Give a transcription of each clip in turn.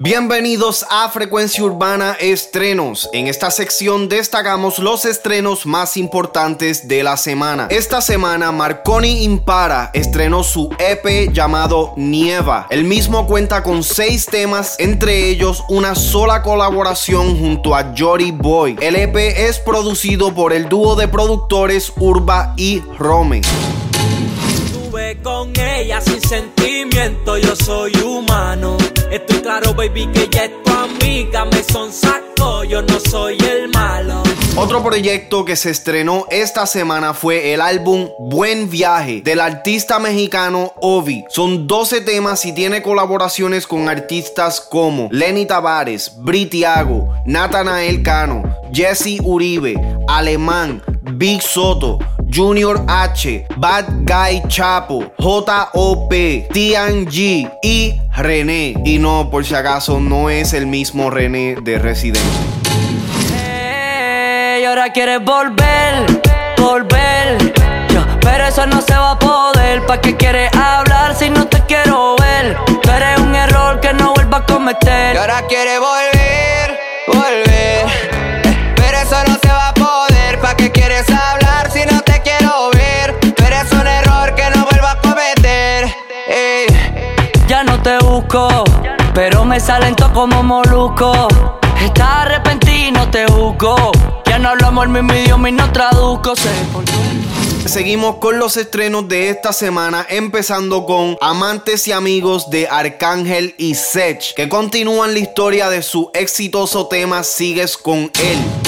Bienvenidos a Frecuencia Urbana Estrenos. En esta sección destacamos los estrenos más importantes de la semana. Esta semana Marconi Impara estrenó su EP llamado Nieva. El mismo cuenta con seis temas, entre ellos una sola colaboración junto a Jory Boy. El EP es producido por el dúo de productores Urba y Rome con ella sin sentimiento, yo soy humano. Estoy claro, baby, que ella es tu amiga, me son saco, yo no soy el malo. Otro proyecto que se estrenó esta semana fue el álbum Buen Viaje del artista mexicano Ovi. Son 12 temas y tiene colaboraciones con artistas como Lenny Tavares, Britiago, Natanael Cano, Jesse Uribe, Alemán, Big Soto, Junior H, Bad Guy Chapo, J.O.P, G y René. Y no, por si acaso, no es el mismo René de Resident. Hey, ahora quieres volver, volver. pero eso no se va a poder. ¿Para qué quieres hablar si no te quiero ver? Tú eres un error que no vuelva a cometer. Y ahora quieres volver, te busco, pero me salen como molusco. No no no. Seguimos con los estrenos de esta semana, empezando con Amantes y Amigos de Arcángel y Sech, que continúan la historia de su exitoso tema Sigues con él.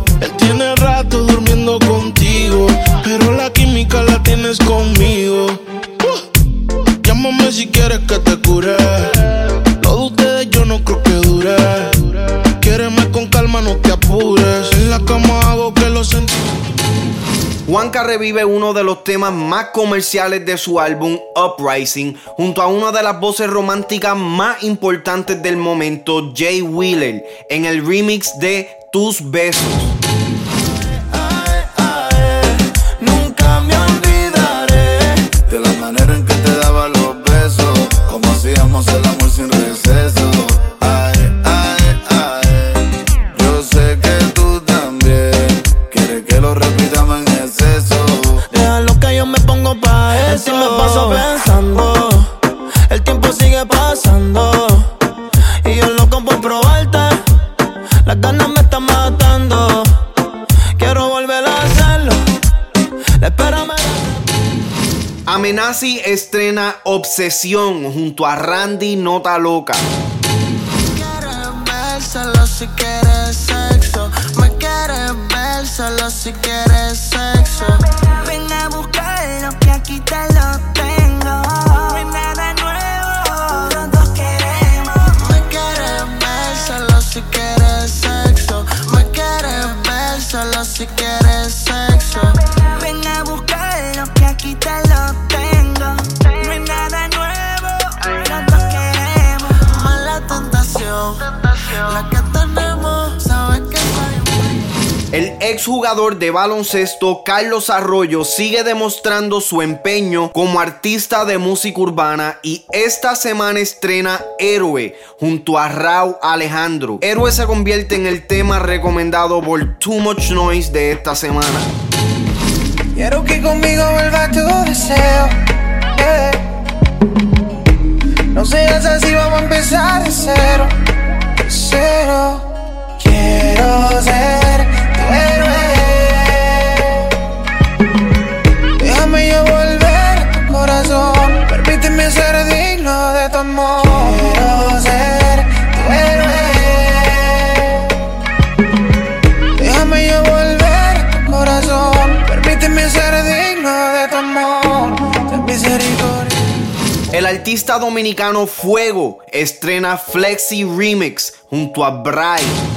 Apures. En la cama hago que lo sentí. Juanca revive uno de los temas más comerciales de su álbum Uprising junto a una de las voces románticas más importantes del momento, Jay Wheeler, en el remix de Tus Besos. Si me paso pensando. El tiempo sigue pasando. Y yo loco por probarte. Las ganas me están matando. Quiero volver a hacerlo. Espérame. Amenazi estrena Obsesión junto a Randy Nota Loca. Quieres ver solo si quieres sexo. Me quieres ver solo si quieres sexo. La que tenemos, sabes que el exjugador de baloncesto Carlos Arroyo sigue demostrando su empeño como artista de música urbana y esta semana estrena Héroe junto a Raúl Alejandro. Héroe se convierte en el tema recomendado por Too Much Noise de esta semana. Quiero que conmigo vuelva tu deseo. No seas así, vamos a empezar de cero. De cero. Quiero ser El artista dominicano Fuego estrena Flexi Remix junto a Bray.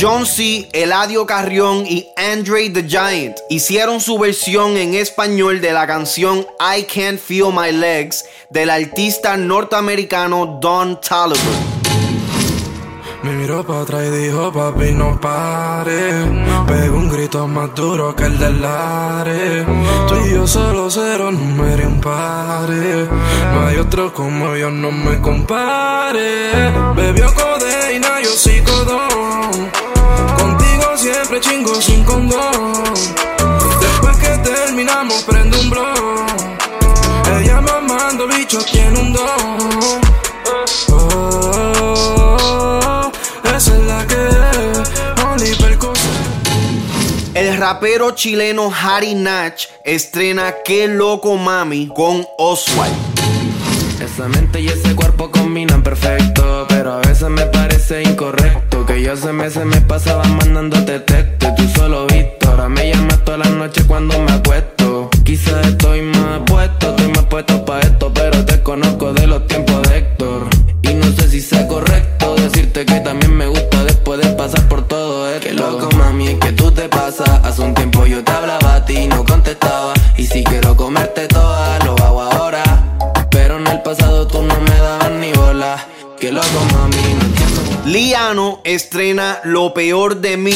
John C., Eladio Carrión y Andre the Giant hicieron su versión en español de la canción I Can't Feel My Legs del artista norteamericano Don Toliver. Me miró para atrás y dijo, papi, no pare. Pego un grito más duro que el del Lare. Tú y yo solo cero, número impare. No hay otro como yo, no me compare. Bebió codeína, yo sí codón. Chingo sin condón. Después que terminamos, prendo un blog. Ella mamando bicho tiene un don. Oh, esa es la que. El rapero chileno Harry Natch estrena Qué loco mami con Oswald. Esa mente y ese cuerpo combinan perfecto, pero a veces me parece incorrecto que yo hace meses me pasaba mandándote texto estrena Lo peor de mí.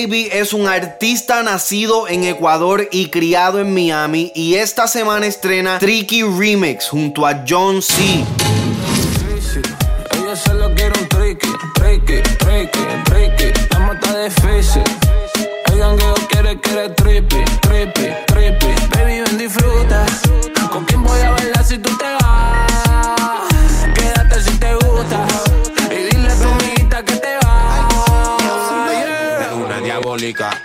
Baby es un artista nacido en Ecuador y criado en Miami y esta semana estrena Tricky Remix junto a John C. ¿Con quién voy a bailar si tú te vas?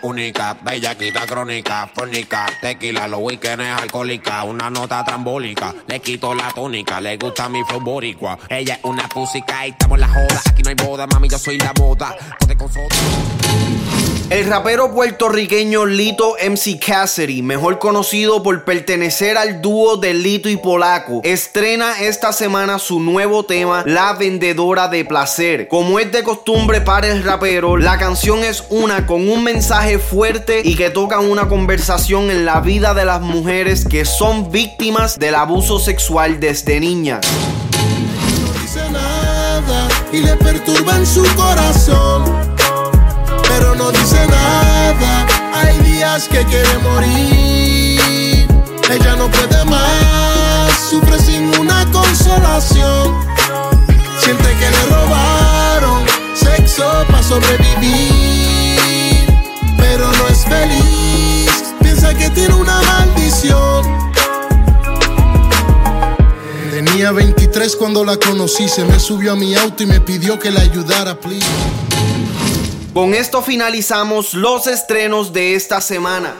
Única, bellaquita crónica, fónica, tequila, los weekends alcohólica, una nota trambólica, le quito la tónica, le gusta mi flow. Ella es una música y estamos en la joda, aquí no hay boda, mami, yo soy la. Ponte con. El rapero puertorriqueño Lito MC Cassidy, mejor conocido por pertenecer al dúo de Lito y Polaco, estrena esta semana su nuevo tema, La Vendedora de Placer. Como es de costumbre para el rapero, la canción es una con un mensaje fuerte y que toca una conversación en la vida de las mujeres que son víctimas del abuso sexual desde niñas. no dice nada y le perturba en su corazón. Pero no dice nada, hay días que quiere morir. Ella no puede más, sufre sin una consolación. Siente que le robaron sexo para sobrevivir. Pero no es feliz, piensa que tiene una maldición. Tenía 23 cuando la conocí, se me subió a mi auto y me pidió que la ayudara, please. Con esto finalizamos los estrenos de esta semana.